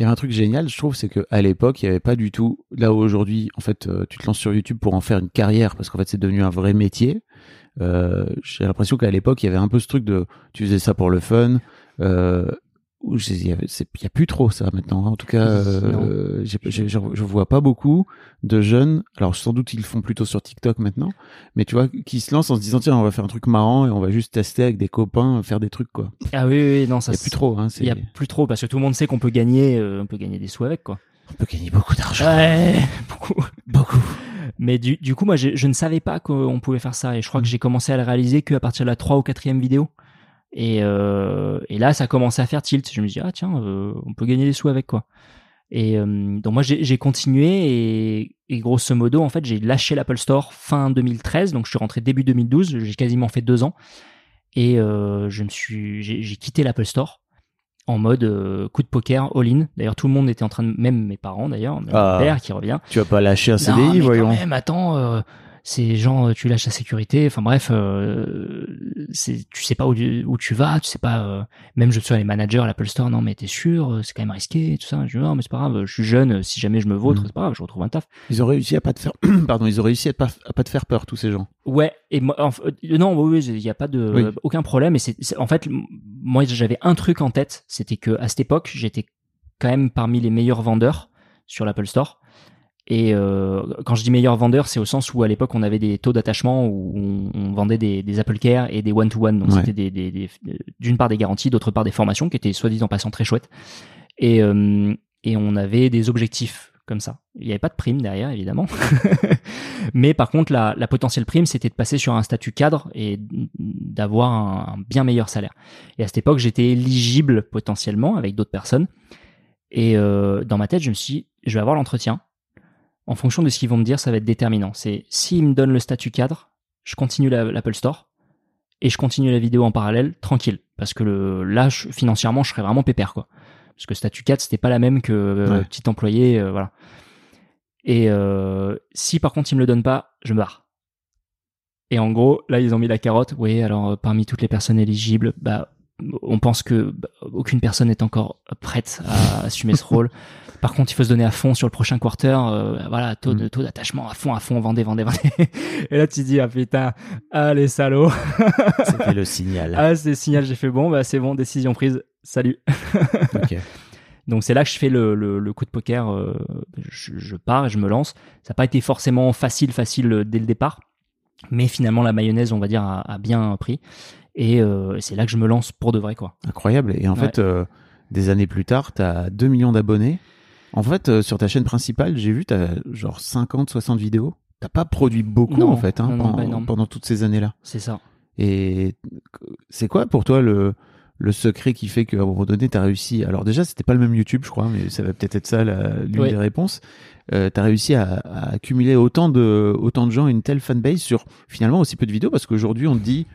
Il y a un truc génial, je trouve, c'est qu'à l'époque, il n'y avait pas du tout. Là où aujourd'hui, en fait, euh, tu te lances sur YouTube pour en faire une carrière parce qu'en fait, c'est devenu un vrai métier. Euh, J'ai l'impression qu'à l'époque, il y avait un peu ce truc de tu faisais ça pour le fun. Euh, il y y a plus trop ça maintenant. En tout cas, euh, je je vois pas beaucoup de jeunes. Alors sans doute ils le font plutôt sur TikTok maintenant, mais tu vois, qui se lancent en se disant tiens, on va faire un truc marrant et on va juste tester avec des copains, faire des trucs quoi. Ah oui, oui, non, ça Il y a plus trop. Hein, Il y a plus trop parce que tout le monde sait qu'on peut gagner, euh, on peut gagner des sous avec quoi. On peut gagner beaucoup d'argent. Ouais, beaucoup. Beaucoup. Mais du, du coup, moi, j'ai- je ne savais pas qu'on pouvait faire ça et je crois que j'ai commencé à le réaliser qu'à partir de la 3 ou 4 vidéo. Et, euh, et là, ça a commencé à faire tilt. Je me dis, ah tiens, euh, on peut gagner des sous avec quoi. Et euh, donc moi, j'ai continué et, et grosso modo, en fait, j'ai lâché l'Apple Store fin 2013. Donc je suis rentré début 2012. J'ai quasiment fait deux ans. Et je me suis, j'ai quitté l'Apple Store en mode coup de poker all-in. D'ailleurs, tout le monde était en train de, même mes parents d'ailleurs, mon Ah. père qui revient. Tu vas pas lâcher un Non, CDI, mais voyons. Quand même, attends, c'est genre euh, tu lâches la sécurité. Enfin bref, euh, tu sais pas où, tu- où tu vas, tu sais pas. euh, même je suis les managers à l'Apple Store, non mais t'es sûr, euh, c'est quand même risqué, tout ça. Je dis non mais c'est pas grave, je suis jeune. Si jamais je me vautre, Mhm. c'est pas grave, je retrouve un taf. Ils ont réussi à pas te faire, pardon, ils ont réussi à pas, à pas te faire peur tous ces gens. Ouais, et moi, enf- euh, non, oui, oui, il y a pas de Oui. aucun problème. Et c'est en fait, moi j'avais un truc en tête, c'était que à cette époque, j'étais quand même parmi les meilleurs vendeurs sur l'Apple Store. Et euh, quand je dis meilleur vendeur, c'est au sens où à l'époque on avait des taux d'attachement où on, on vendait des, des Apple Care et des one-to-one. Donc Ouais. c'était des, des- des- d'une part des garanties, d'autre part des formations qui étaient en passant très chouettes. Et, euh, et on avait des objectifs comme ça. Il n'y avait pas de prime derrière, évidemment. Mais par contre, la, la potentielle prime, c'était de passer sur un statut cadre et d'avoir un, un bien meilleur salaire. Et à cette époque, j'étais éligible potentiellement avec d'autres personnes. Et euh, dans ma tête, je me suis dit, je vais avoir l'entretien. En fonction de ce qu'ils vont me dire, ça va être déterminant. C'est s'ils me donnent le statut cadre, je continue la- l'Apple Store et je continue la vidéo en parallèle, tranquille. Parce que le, là, je- financièrement, je serais vraiment pépère, quoi. Parce que statut 4, c'était pas la même que euh, Ouais. petit employé, euh, voilà. Et euh, si par contre ils me le donnent pas, je me barre. Et en gros, là ils ont mis la carotte. Oui, alors euh, parmi toutes les personnes éligibles, bah on pense que bah, aucune personne n'est encore prête à assumer ce rôle. Par contre, il faut se donner à fond sur le prochain quarter. euh, voilà, taux de Mm. taux d'attachement à fond, à fond, vendez, vendez, vendez. Et là tu dis ah putain, ah les salauds. C'était le signal. ah c'est signal, j'ai fait bon, bah c'est bon, décision prise. Salut. Ok. Donc c'est là que je fais le, le, le coup de poker. euh, je, je pars et je me lance. Ça n'a pas été forcément facile, facile euh, dès le départ, mais finalement la mayonnaise, on va dire, a, a bien pris. Et euh, c'est là que je me lance pour de vrai, quoi. Incroyable. Et en Ouais. fait, euh, des années plus tard, tu as 2 millions d'abonnés. En fait, euh, sur ta chaîne principale, j'ai vu, tu as genre 50, 60 vidéos. T'as pas produit beaucoup, Non, en fait, hein, non, non, pendant, toutes ces années-là. C'est ça. Et c'est quoi pour toi le, le secret qui fait qu'à un moment donné, tu as réussi Alors déjà, c'était pas le même YouTube, je crois, mais ça va peut-être être ça la- l'une des réponses. Euh, tu as réussi à, à accumuler autant de, autant de gens, une telle fanbase sur finalement aussi peu de vidéos, parce qu'aujourd'hui, on te dit...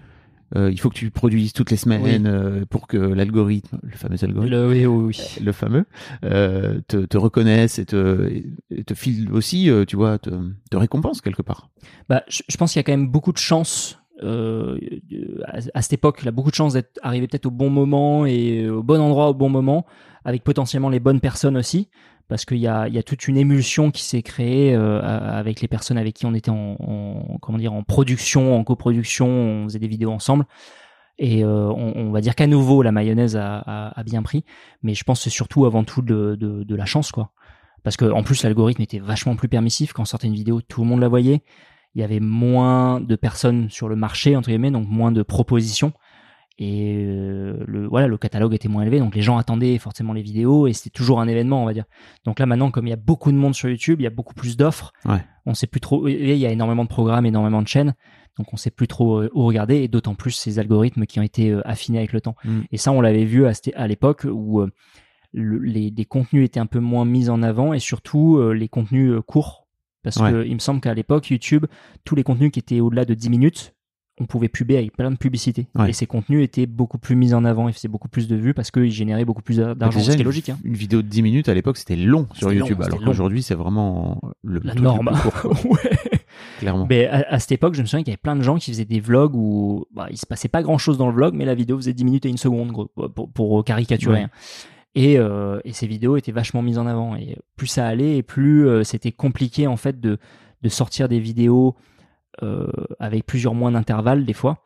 euh, il faut que tu produises toutes les semaines Oui. euh, pour que l'algorithme, le fameux algorithme, Le, oui, oui, oui. le fameux, euh, te, te reconnaisse et te, et te file aussi, tu vois, te, te récompense quelque part. Bah, je, je pense qu'il y a quand même beaucoup de chance. à, à cette époque, là, beaucoup de chance d'être arrivé peut-être au bon moment et au bon endroit au bon moment, avec potentiellement les bonnes personnes aussi, parce qu'il y a, toute une émulsion qui s'est créée euh, avec les personnes avec qui on était en, en- comment dire en production, en coproduction, on faisait des vidéos ensemble. Et euh, on, va dire qu'à nouveau la mayonnaise a, bien pris, mais je pense c'est surtout avant tout de la chance quoi. Parce que en plus l'algorithme était vachement plus permissif quand on sortait une vidéo, tout le monde la voyait. Il y avait moins de personnes sur le marché entre guillemets, donc moins de propositions. Et euh, le voilà le catalogue était moins élevé donc les gens attendaient forcément les vidéos et c'était toujours un événement on va dire donc là maintenant comme il y a beaucoup de monde sur YouTube il y a beaucoup plus d'offres Ouais. on sait plus trop il y a énormément de programmes énormément de chaînes donc on sait plus trop euh, où regarder et d'autant plus ces algorithmes qui ont été euh, affinés avec le temps Mm. et ça on l'avait vu à, à l'époque où le- les, les contenus étaient un peu moins mis en avant et surtout euh, les contenus euh, courts parce Ouais. que il me semble qu'à l'époque YouTube tous les contenus qui étaient au-delà de 10 minutes on pouvait puber avec plein de publicités Ouais. et ces contenus étaient beaucoup plus mis en avant et faisaient beaucoup plus de vues parce qu'ils généraient beaucoup plus d'argent Bah, Déjà, ce qui est une- logique hein. Une vidéo de 10 minutes à l'époque, c'était long sur long, YouTube, alors qu'aujourd'hui, c'est vraiment le la le norme plus court, quoi, ouais clairement. Mais à, à cette époque, je me souviens qu'il y avait plein de gens qui faisaient des vlogs où bah, il se passait pas grand chose dans le vlog, mais la vidéo faisait 10 minutes et une seconde, gros, pour, pour caricaturer. Ouais. hein. Et, euh, et ces vidéos étaient vachement mises en avant. Et plus ça allait, et plus euh, c'était compliqué en fait de, de sortir des vidéos avec plusieurs mois d'intervalle des fois.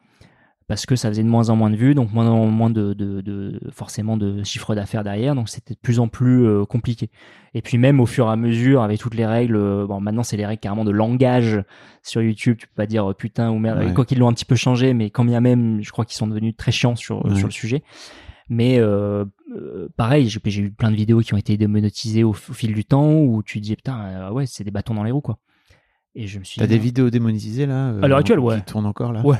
Parce que ça faisait de moins en moins de vues, donc moins en moins de, de, de forcément de chiffre d'affaires derrière, donc c'était de plus en plus euh, compliqué. Et puis même au fur et à mesure, avec toutes les règles, euh, bon maintenant c'est les règles carrément de langage sur YouTube, tu peux pas dire euh, putain ou merde, Ouais. quoi qu'ils l'ont un petit peu changé, mais quand bien même, je crois qu'ils sont devenus très chiants sur, Ouais. sur le sujet. Mais euh, euh, pareil, j'ai eu plein de vidéos qui ont été démonétisées au, au fil du temps où tu te dis putain, euh, ouais, c'est des bâtons dans les roues quoi. Et je me suis T'as des vidéos démonétisées là euh, À l'heure actuelle, ouais. Qui tournent encore là? Ouais.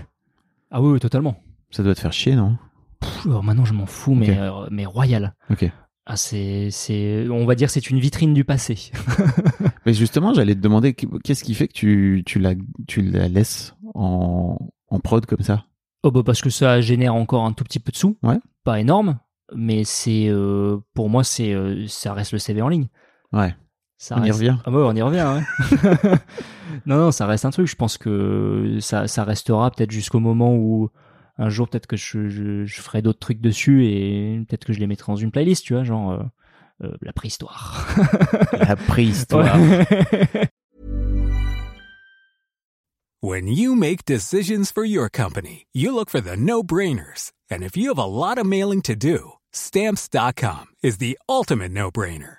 Ah oui, oui, totalement. Ça doit te faire chier, non? Pff, alors maintenant je m'en fous, mais, euh, mais royal. Ok. Ah, c'est, c'est, on va dire, c'est une vitrine du passé. Mais justement, j'allais te demander qu'est-ce qui fait que tu, tu, la, tu la laisses en, en prod comme ça? Oh bah parce que ça génère encore un tout petit peu de sous. Ouais. Pas énorme, mais c'est euh, pour moi c'est euh, ça reste le CV en ligne. Ouais. Ça On y revient. Ah ouais, on y revient. Ouais. non non, ça reste un truc. Je pense que ça ça restera peut-être jusqu'au moment où un jour peut-être que je, je, je ferai d'autres trucs dessus et peut-être que je les mettrai dans une playlist, tu vois, genre euh, euh, la préhistoire. La préhistoire. When you make decisions for your company, you look for the no-brainers. And if you have a lot of mailing to do, stamps.com is the ultimate no-brainer.